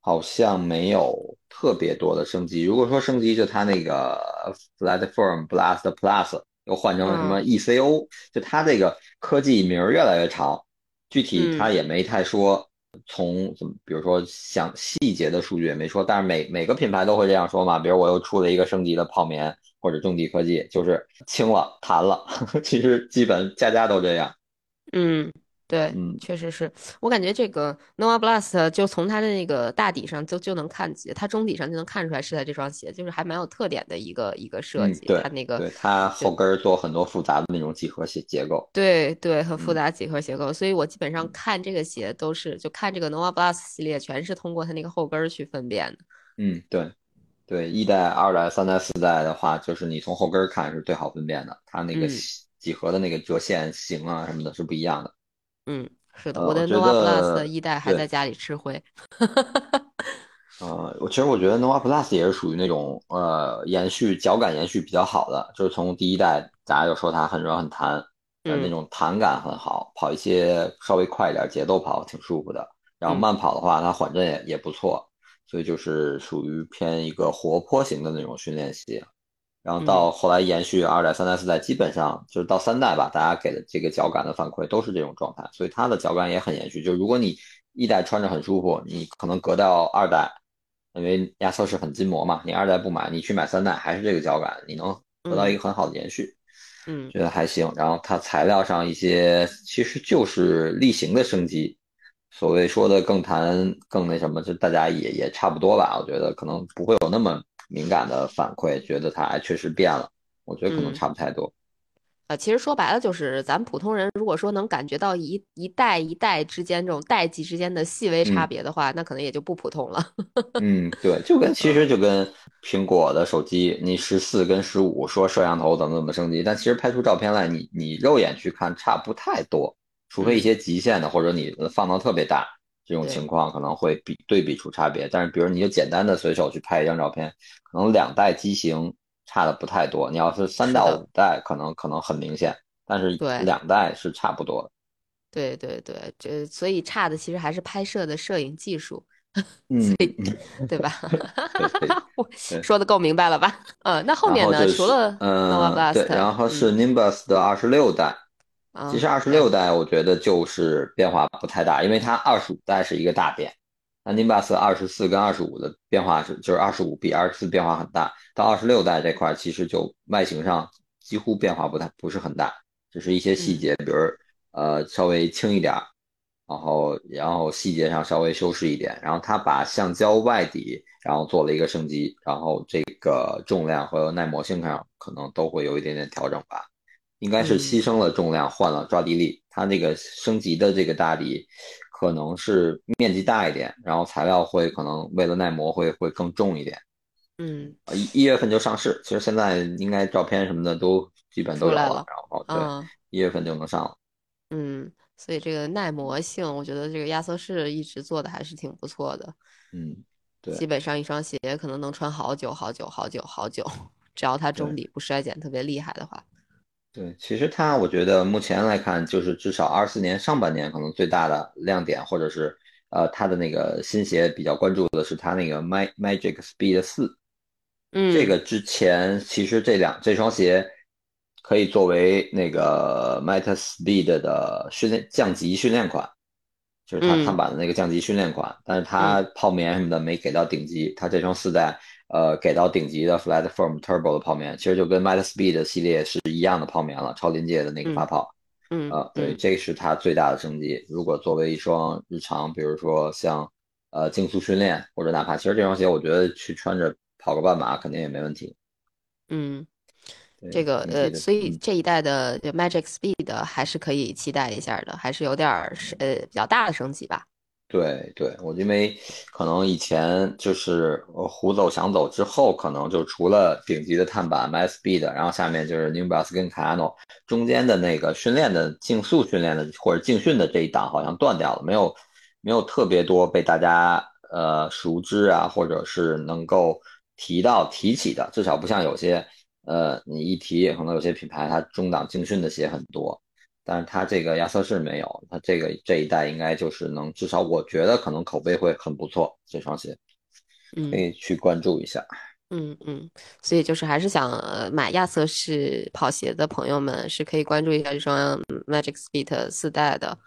B: 好像没有特别多的升级。如果说升级，就它那个 Platform Blast Plus 又换成了什么 ECO，就它这个科技名越来越长，具体它也没太说。从怎么，比如说想细节的数据也没说，但是每每个品牌都会这样说嘛。比如我又出了一个升级的泡棉或者重底科技，就是轻了弹了，其实基本家家都这样。
A: 嗯。对，确实是我感觉这个 Nova Blast 就从它的那个大底上就就能看起，它中底上就能看出来是它这双鞋，就是还蛮有特点的一个一个设计。
B: 对，
A: 它那个
B: 对它后跟做很多复杂的那种几何结结构。
A: 对对，很复杂几何结构，所以我基本上看这个鞋都是就看这个 Nova Blast 系列，全是通过它那个后跟去分辨的。
B: 嗯，对，对，一代、二代、三代、四代的话，就是你从后跟看是最好分辨的，它那个几何的那个折线形啊什么的是不一样的。
A: 嗯。是的，我的 Nova Plus 的一代还在家里吃灰。
B: 呃，我其实我觉得 Nova Plus 也是属于那种呃延续脚感延续比较好的，就是从第一代大家就说它很软很弹，那种弹感很好，跑一些稍微快一点节奏跑挺舒服的。然后慢跑的话，它缓震也也不错，所以就是属于偏一个活泼型的那种训练鞋。然后到后来延续二代、三代、四代，基本上就是到三代吧，大家给的这个脚感的反馈都是这种状态，所以它的脚感也很延续。就如果你一代穿着很舒服，你可能隔到二代，因为压缩是很筋膜嘛，你二代不买，你去买三代还是这个脚感，你能得到一个很好的延续。
A: 嗯，
B: 觉得还行。然后它材料上一些其实就是例行的升级，所谓说的更弹更那什么，就大家也也差不多吧。我觉得可能不会有那么。敏感的反馈，觉得它确实变了，我觉得可能差不太多。
A: 呃，其实说白了就是，咱普通人如果说能感觉到一一代一代之间这种代际之间的细微差别的话，那可能也就不普通了。
B: 嗯，对，就跟其实就跟苹果的手机，你十四跟十五说摄像头怎么怎么升级，但其实拍出照片来，你你肉眼去看差不太多，除非一些极限的，或者你放到特别大。这种情况可能会比对比出差别，但是比如你就简单的随手去拍一张照片，可能两代机型差的不太多。你要是三到五代，可能可能很明显，但是两代是差不多的。
A: 对对对，这所以差的其实还是拍摄的摄影技术，
B: 嗯，
A: 对吧？说的够明白了吧？嗯，那后面呢？除了
B: 嗯，对，然后是 Nimbus 的二十六代。其实二十六代我觉得就是变化不太大，因为它二十五代是一个大变。那 Nimbus 二十四跟二十五的变化是，就是二十五比二十四变化很大。到二十六代这块，其实就外形上几乎变化不太不是很大，只是一些细节，比如呃稍微轻一点，然后然后细节上稍微修饰一点。然后它把橡胶外底然后做了一个升级，然后这个重量和耐磨性上可能都会有一点点调整吧。应该是牺牲了重量，换了抓地力。它那个升级的这个大底，可能是面积大一点，然后材料会可能为了耐磨会会更重一点。
A: 嗯，
B: 一一月份就上市，其实现在应该照片什么的都基本都有
A: 了，
B: 然后对，一月份就能上了。
A: 嗯，所以这个耐磨性，我觉得这个亚瑟士一直做的还是挺不错的。
B: 嗯，对，
A: 基本上一双鞋可能能穿好久好久好久好久，只要它中底不衰减特别厉害的话。
B: 对，其实它，我觉得目前来看，就是至少二四年上半年可能最大的亮点，或者是呃，它的那个新鞋比较关注的是它那个 Mag Magic Speed 四，
A: 嗯，
B: 这个之前其实这两这双鞋可以作为那个 Magic Speed 的训练降级训练款，就是它碳板的那个降级训练款，但是它泡棉什么的没给到顶级，它这双四代。呃，给到顶级的 Flat Form Turbo 的泡棉，其实就跟 Meta Speed 系列是一样的泡棉了，超临界的那个发泡。
A: 嗯，
B: 呃，对，这是它最大的升级。如果作为一双日常，比如说像呃竞速训练，或者哪怕其实这双鞋，我觉得去穿着跑个半马肯定也没问题。
A: 嗯，这个呃，所以这一代的 Magic Speed 还是可以期待一下的，还是有点儿呃比较大的升级吧。
B: 对对，我因为可能以前就是胡走想走之后，可能就除了顶级的碳板 Max Speed，然后下面就是 Nimbus 跟 Cano，中间的那个训练的竞速训练的或者竞训的这一档好像断掉了，没有没有特别多被大家呃熟知啊，或者是能够提到提起的，至少不像有些呃你一提，可能有些品牌它中档竞训的鞋很多。但是它这个亚瑟士没有，它这个这一代应该就是能，至少我觉得可能口碑会很不错，这双鞋，可以去关注一下。
A: 嗯嗯，所以就是还是想买亚瑟士跑鞋的朋友们是可以关注一下这双 Magic Speed 四代的。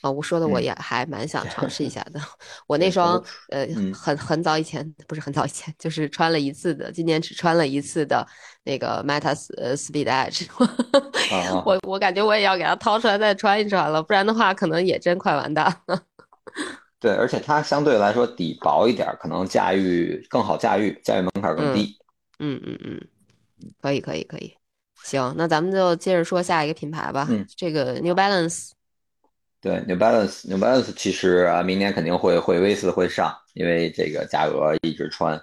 A: 啊，我说的我也还蛮想尝试一下的。我那双呃很很早以前不是很早以前，就是穿了一次的，今年只穿了一次的那个 Meta 呃 Speed Edge，我我感觉我也要给它掏出来再穿一穿了，不然的话可能也真快完蛋了。
B: 对，而且它相对来说底薄一点，可能驾驭更好驾驭，驾驭门槛更
A: 低。嗯嗯嗯，可以可以可以，行，那咱们就接着说下一个品牌吧。
B: 嗯，
A: 这个 New Balance。
B: 对，New Balance，New Balance 其实啊，明年肯定会会 V 四会上，因为这个价格一直穿，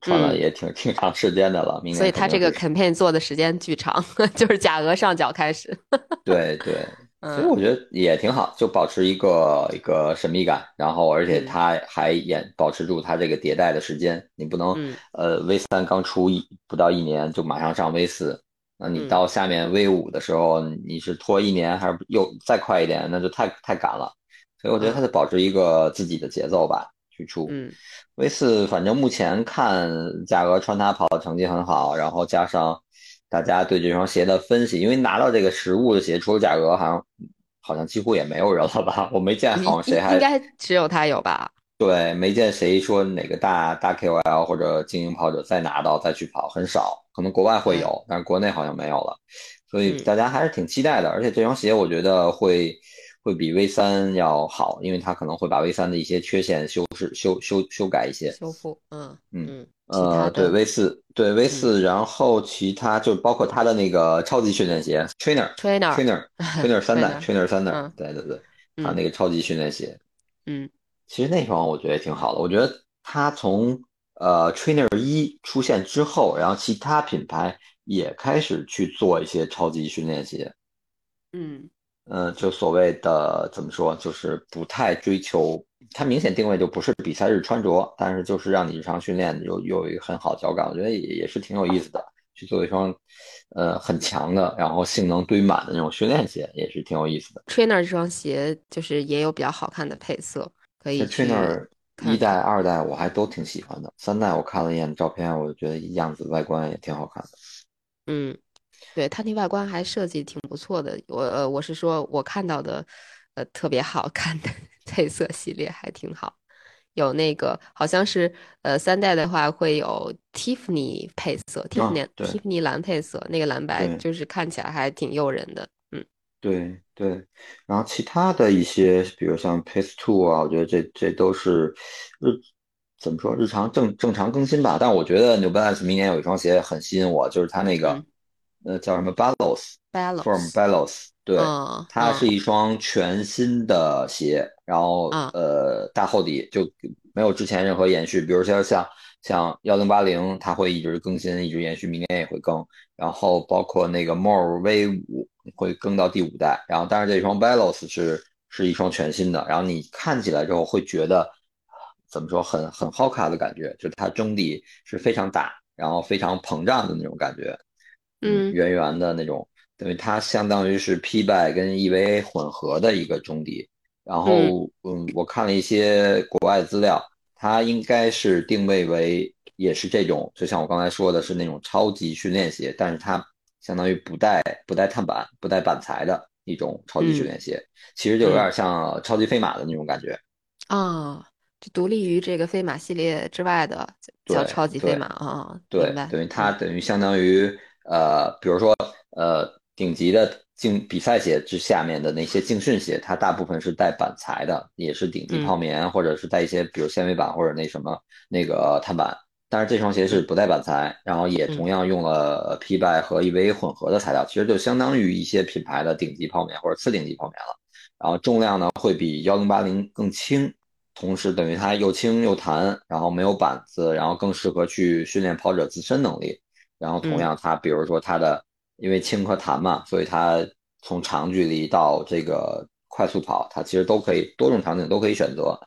B: 穿了也挺挺长时间的了。明年
A: 所以它这个 campaign 做的时间巨长，就是价格上脚开始。
B: 对对，所以我觉得也挺好，就保持一个一个神秘感，然后而且它还演保持住它这个迭代的时间，你不能呃 V 三刚出一不到一年就马上上 V 四。那你到下面 V 五的时候，你是拖一年还是又再快一点？那就太太赶了。所以我觉得它得保持一个自己的节奏吧，去出。
A: 嗯
B: ，V 四反正目前看价格穿它跑的成绩很好，然后加上大家对这双鞋的分析，因为拿到这个实物的鞋，除了价格，好像好像几乎也没有人了吧？我没见好像谁还
A: 应该只有他有吧？
B: 对，没见谁说哪个大大 KOL 或者精英跑者再拿到再去跑，很少。可能国外会有，但是国内好像没有了。所以大家还是挺期待的。而且这双鞋我觉得会会比 V 三要好，因为它可能会把 V 三的一些缺陷修饰、修修修改一些。
A: 修复，
B: 嗯嗯呃，对 V 四，对 V 四，然后其他就包括它的那个超级训练鞋 Trainer，Trainer，Trainer Trainer 三代，Trainer 三代，对对对，它那个超级训练鞋，
A: 嗯。
B: 其实那双我觉得挺好的，我觉得它从呃 Trainer 一出现之后，然后其他品牌也开始去做一些超级训练鞋，
A: 嗯，
B: 呃，就所谓的怎么说，就是不太追求，它明显定位就不是比赛日穿着，但是就是让你日常训练有有一个很好脚感，我觉得也也是挺有意思的，去做一双呃很强的，然后性能堆满的那种训练鞋，也是挺有意思的。
A: Trainer 这双鞋就是也有比较好看的配色。可以
B: Trainer 一代、二代我还都挺喜欢的，三代我看了一眼照片，我觉得样子外观也挺好看的。
A: 嗯，对，它那外观还设计挺不错的。我呃，我是说我看到的，呃，特别好看的配色系列还挺好。有那个好像是呃三代的话会有 Tiffany 配色，Tiffany Tiffany 蓝配色，那个蓝白就是看起来还挺诱人的。
B: 对对，然后其他的一些，比如像 Pace Two 啊，我觉得这这都是日怎么说日常正正常更新吧。但我觉得 New Balance 明年有一双鞋很吸引我，就是它那个呃叫什么
A: Balance，From
B: Balance，对，它是一双全新的鞋，然后呃大厚底就没有之前任何延续，比如说像像幺零八零，它会一直更新，一直延续，明年也会更。然后包括那个 More V 五。会更到第五代，然后但是这双 valence 是是一双全新的，然后你看起来之后会觉得怎么说很很好卡的感觉，就它中底是非常大，然后非常膨胀的那种感觉，
A: 嗯，
B: 圆圆的那种，等于它相当于是 P by 跟 EVA 混合的一个中底，然后嗯，我看了一些国外资料，它应该是定位为也是这种，就像我刚才说的是那种超级训练鞋，但是它。相当于不带不带碳板、不带板材的一种超级训练鞋，其实就有点像超级飞马的那种感觉
A: 啊，就独立于这个飞马系列之外的叫超级飞马啊。
B: 对，等于它等于相当于呃，比如说呃，顶级的竞比赛鞋之下面的那些竞训鞋，它大部分是带板材的，也是顶级泡棉或者是带一些比如纤维板或者那什么那个碳板。但是这双鞋是不带板材，然后也同样用了 P 拜和 EVA 混合的材料，其实就相当于一些品牌的顶级泡棉或者次顶级泡棉了。然后重量呢会比幺零八零更轻，同时等于它又轻又弹，然后没有板子，然后更适合去训练跑者自身能力。然后同样它比如说它的因为轻和弹嘛，所以它从长距离到这个快速跑，它其实都可以多种场景都可以选择。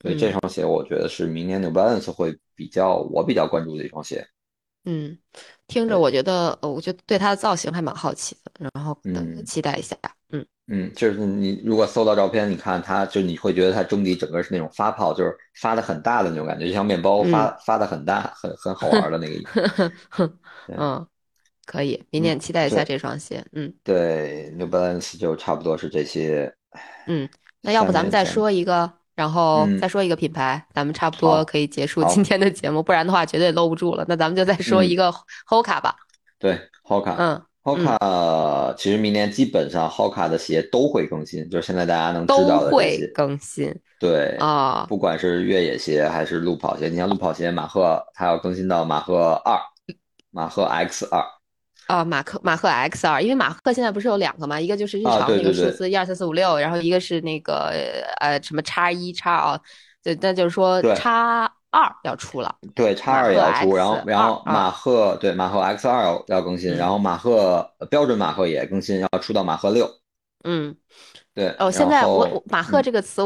B: 所以这双鞋我觉得是明年 New Balance 会比较我比较关注的一双鞋。
A: 嗯，听着我觉得，呃，我觉得对它的造型还蛮好奇的，然后等期待一下。嗯
B: 嗯，就是你如果搜到照片，你看它，就你会觉得它中底整个是那种发泡，就是发的很大的那种感觉，就像面包发发的很大，很很好玩的那个。
A: 嗯，可以，明年期待一下这双鞋。嗯，
B: 对，New Balance 就差不多是这些。
A: 嗯，那要不咱们再说一个。然后再说一个品牌，咱们差不多可以结束今天的节目，不然的话绝对搂不住了。那咱们就再说一个 Hoka 吧。
B: 对，Hoka，
A: 嗯
B: ，Hoka 其实明年基本上 Hoka 的鞋都会更新，就是现在大家能知道的
A: 都会更新。
B: 对
A: 啊，
B: 不管是越野鞋还是路跑鞋，你像路跑鞋，马赫它要更新到马赫二，马赫 X 二。
A: 啊，马克马赫 X 二，因为马赫现在不是有两个嘛，一个就是日常那个数字一二三四五六，然后一个是那个呃什么叉一叉啊，对，那就是说叉二要出了，
B: 对，叉二也要出，然后然后马赫对马赫 X 二要要更新，然后马赫标准马赫也更新，要出到马赫六，
A: 嗯，
B: 对，
A: 哦，现在我马赫这个词，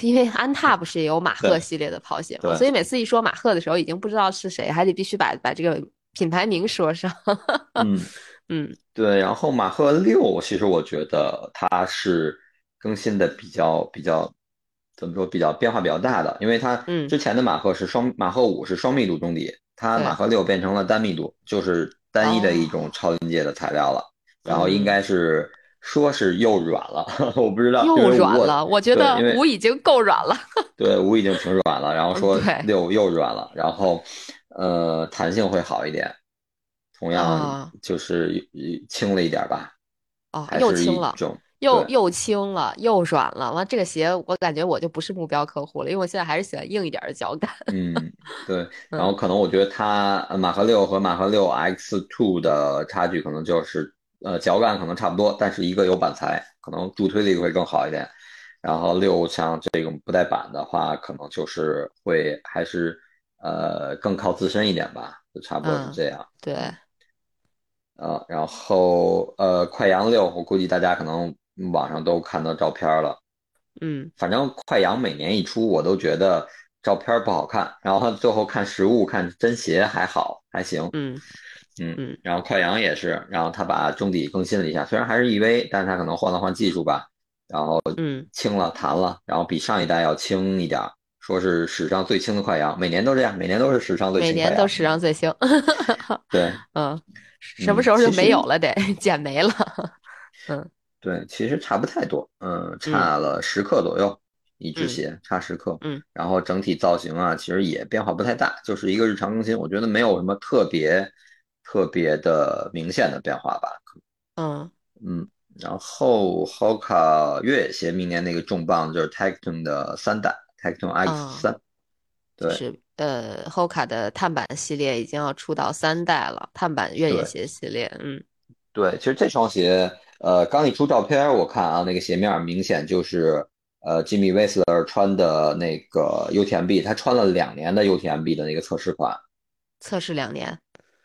A: 因为安踏不是也有马赫系列的跑鞋嘛，所以每次一说马赫的时候，已经不知道是谁，还得必须把把这个。品牌名说上，
B: 嗯
A: 嗯，
B: 对，然后马赫六，其实我觉得它是更新的比较比较，怎么说比较变化比较大的，因为它之前的马赫是双马赫五是双密度中底，它马赫六变成了单密度，就是单一的一种超临界的材料了，然后应该是说是又软了，我不知道
A: 又软了，我觉得五已经够软了，
B: 对，五已经挺软了，然后说六又软了，然后。呃，弹性会好一点，同样就是轻了一点吧。
A: 哦，又轻了，又又轻了，又软了。完，这个鞋我感觉我就不是目标客户了，因为我现在还是喜欢硬一点的脚感。
B: 嗯，对。然后可能我觉得它马赫六和马赫六 X Two 的差距可能就是呃脚感可能差不多，但是一个有板材，可能助推力会更好一点。然后六像这种不带板的话，可能就是会还是。呃，更靠自身一点吧，就差不多是这样。
A: 对，
B: 呃，然后呃，快羊六，我估计大家可能网上都看到照片了。
A: 嗯，
B: 反正快羊每年一出，我都觉得照片不好看，然后最后看实物，看真鞋还好，还行。
A: 嗯
B: 嗯嗯，然后快羊也是，然后他把中底更新了一下，虽然还是 EV，但是他可能换了换技术吧，然后
A: 嗯
B: 轻了弹了，然后比上一代要轻一点。说是史上最轻的快羊，每年都这样，每年都是史上最轻。
A: 每年都史上最轻。
B: 对，
A: 嗯，什么时候就没有了？得减没了。嗯，
B: 对，其实差不太多，嗯，差了十克左右，一只鞋差十克。
A: 嗯，
B: 然后整体造型啊，其实也变化不太大，就是一个日常更新，我觉得没有什么特别特别的明显的变化吧。
A: 嗯
B: 嗯，然后 Hoka 越野鞋明年那个重磅就是 Tecton 的三代。Tecton X 三，对，
A: 是呃，Hoka 的碳板系列已经要出到三代了，碳板越野鞋系列，嗯，
B: 对，其实这双鞋，呃，刚一出照片，我看啊，那个鞋面明显就是呃，Jimmy Whistler 穿的那个 UTMB，他穿了两年的 UTMB 的那个测试款，
A: 测试两年，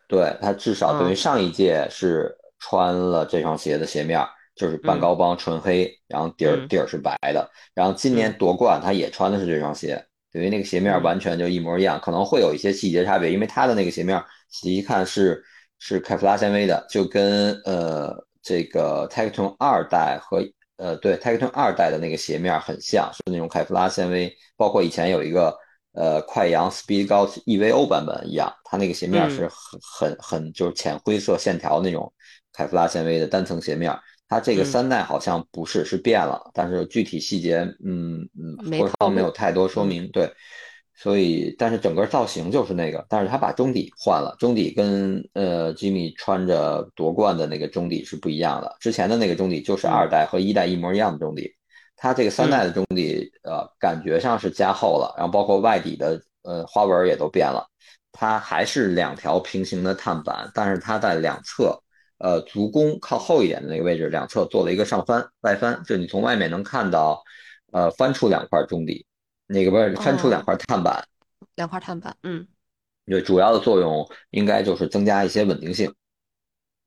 B: 对他至少等于上一届是穿了这双鞋的鞋面。就是半高帮纯黑，然后底儿底儿是白的。然后今年夺冠，他也穿的是这双鞋，等于那个鞋面完全就一模一样，可能会有一些细节差别，因为他的那个鞋面仔细一看是是凯夫拉纤维的，就跟呃这个 Tecton 二代和呃对 Tecton 二代的那个鞋面很像，是那种凯夫拉纤维，包括以前有一个呃快羊 Speed Goat EVO 版本一样，它那个鞋面是很很很就是浅灰色线条那种凯夫拉纤维的单层鞋面。它这个三代好像不是，是变了，但是具体细节，嗯嗯，官方没有太多说明。对，所以，但是整个造型就是那个，但是他把中底换了，中底跟呃吉米穿着夺冠的那个中底是不一样的，之前的那个中底就是二代和一代一模一样的中底，它这个三代的中底，呃，感觉上是加厚了，然后包括外底的呃花纹也都变了。它还是两条平行的碳板，但是它在两侧，呃，足弓靠后一点的那个位置，两侧做了一个上翻、外翻，就你从外面能看到，呃，翻出两块中底，那个不是翻出两块碳板，
A: 两块碳板，嗯，
B: 对，主要的作用应该就是增加一些稳定性。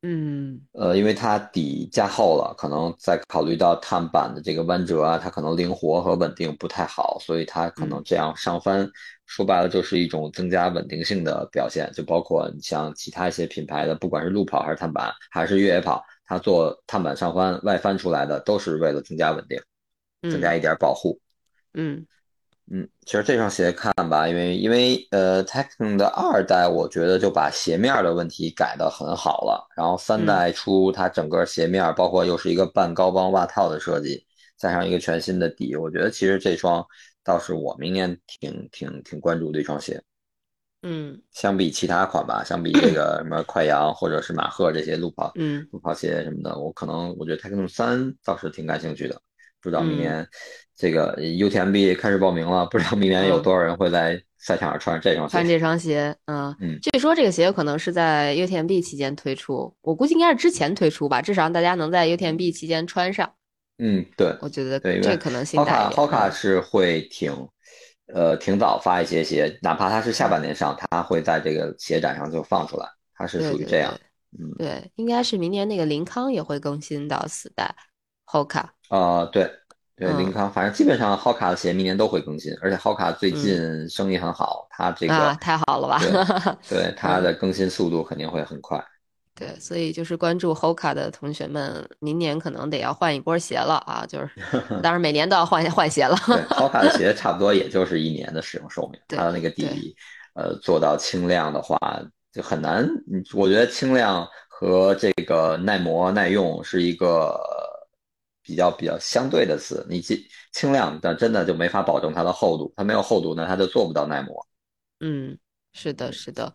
A: 嗯，
B: 呃，因为它底加厚了，可能在考虑到碳板的这个弯折啊，它可能灵活和稳定不太好，所以它可能这样上翻，说白了就是一种增加稳定性的表现。就包括你像其他一些品牌的，不管是路跑还是碳板还是越野跑，它做碳板上翻、外翻出来的，都是为了增加稳定，增加一点保护。
A: 嗯。
B: 嗯，其实这双鞋看吧，因为因为呃，Tecton 的二代，我觉得就把鞋面的问题改得很好了。然后三代出它整个鞋面，包括又是一个半高帮袜套的设计，加上一个全新的底，我觉得其实这双倒是我明年挺挺挺关注的一双鞋。
A: 嗯，
B: 相比其他款吧，相比这个什么快羊或者是马赫这些路跑
A: 嗯
B: 路跑鞋什么的，我可能我觉得 Tecton 三倒是挺感兴趣的。不知道明年这个 UTMB 开始报名了，不知道明年有多少人会在赛场上穿这双鞋。
A: 穿这双鞋，嗯
B: 嗯，
A: 据说这个鞋可能是在 UTMB 期间推出，我估计应该是之前推出吧，至少让大家能在 UTMB 期间穿上。
B: 嗯，对，
A: 我觉得
B: 对，
A: 这可能性大一
B: 点。Hoka 是会挺，呃，挺早发一些鞋，哪怕它是下半年上，它会在这个鞋展上就放出来，它是属于这样。
A: 嗯，对，应该是明年那个林康也会更新到四代 Hoka。
B: 啊，对。对林康，反正基本上 Hoka 的鞋明年都会更新，而且 Hoka 最近生意很好，它这个
A: 太好了吧？
B: 对它的更新速度肯定会很快。
A: 对，所以就是关注 Hoka 的同学们，明年可能得要换一波鞋了啊！就是，当然每年都要换换鞋了。
B: Hoka 的鞋 差不多也就是一年的使用寿命，它的那个底，呃，做到轻量的话就很难。我觉得轻量和这个耐磨耐用是一个。比较比较相对的词，你轻轻量，但真的就没法保证它的厚度，它没有厚度那，它就做不到耐磨。
A: 嗯，是的，是的，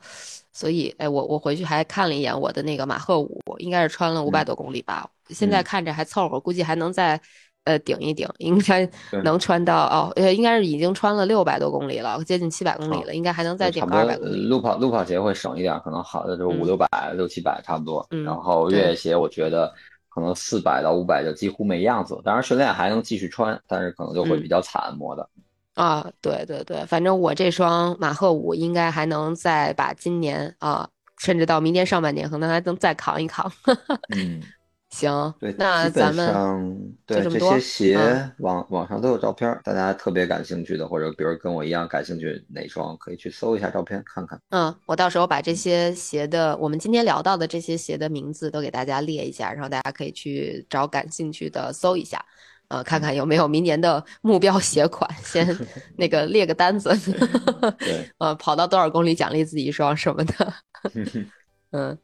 A: 所以，哎，我我回去还看了一眼我的那个马赫五，应该是穿了五百多公里吧，现在看着还凑合，估计还能再呃顶一顶，应该能穿到哦，呃，应该是已经穿了六百多公里了，接近七百公里了，应该还能再顶二百公里。
B: 路跑路跑鞋会省一点，可能好的就五六百、六七百差不多，然后越野鞋我觉得。可能四百到五百就几乎没样子，当然训练还能继续穿，但是可能就会比较惨磨的。
A: 啊，对对对，反正我这双马赫五应该还能再把今年啊，甚至到明年上半年可能还能再扛一扛。
B: 嗯。
A: 行，
B: 对，
A: 那咱们
B: 对这些鞋网网上都有照片，大家特别感兴趣的，或者比如跟我一样感兴趣哪双，可以去搜一下照片看看。
A: 嗯，我到时候把这些鞋的，我们今天聊到的这些鞋的名字都给大家列一下，然后大家可以去找感兴趣的搜一下，呃，看看有没有明年的目标鞋款，先 那个列个单子。
B: 对，
A: 呃，跑到多少公里奖励自己一双什么的。嗯。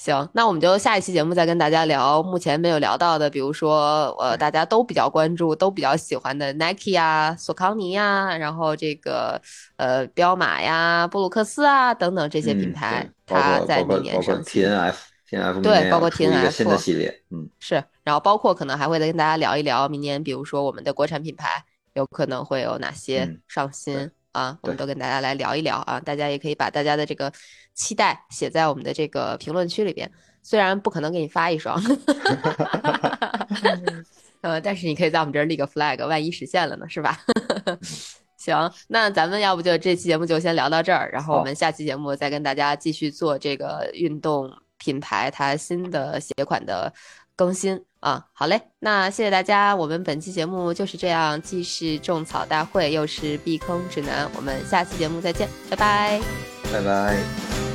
A: 行，那我们就下一期节目再跟大家聊目前没有聊到的，比如说呃大家都比较关注、都比较喜欢的 Nike 啊、索康尼呀，然后这个呃彪马呀、布鲁克斯啊等等这些品牌，它在明年上
B: T N F T N F
A: 对，包括 T N F
B: 新的系列，嗯。
A: 是，然后包括可能还会再跟大家聊一聊明年，比如说我们的国产品牌有可能会有哪些上新。啊，我们都跟大家来聊一聊啊，大家也可以把大家的这个期待写在我们的这个评论区里边。虽然不可能给你发一双，呃，但是你可以在我们这儿立个 flag，万一实现了呢，是吧？行，那咱们要不就这期节目就先聊到这儿，然后我们下期节目再跟大家继续做这个运动品牌它新的鞋款的更新。啊，好嘞，那谢谢大家，我们本期节目就是这样，既是种草大会，又是避坑指南，我们下期节目再见，拜拜，
B: 拜拜。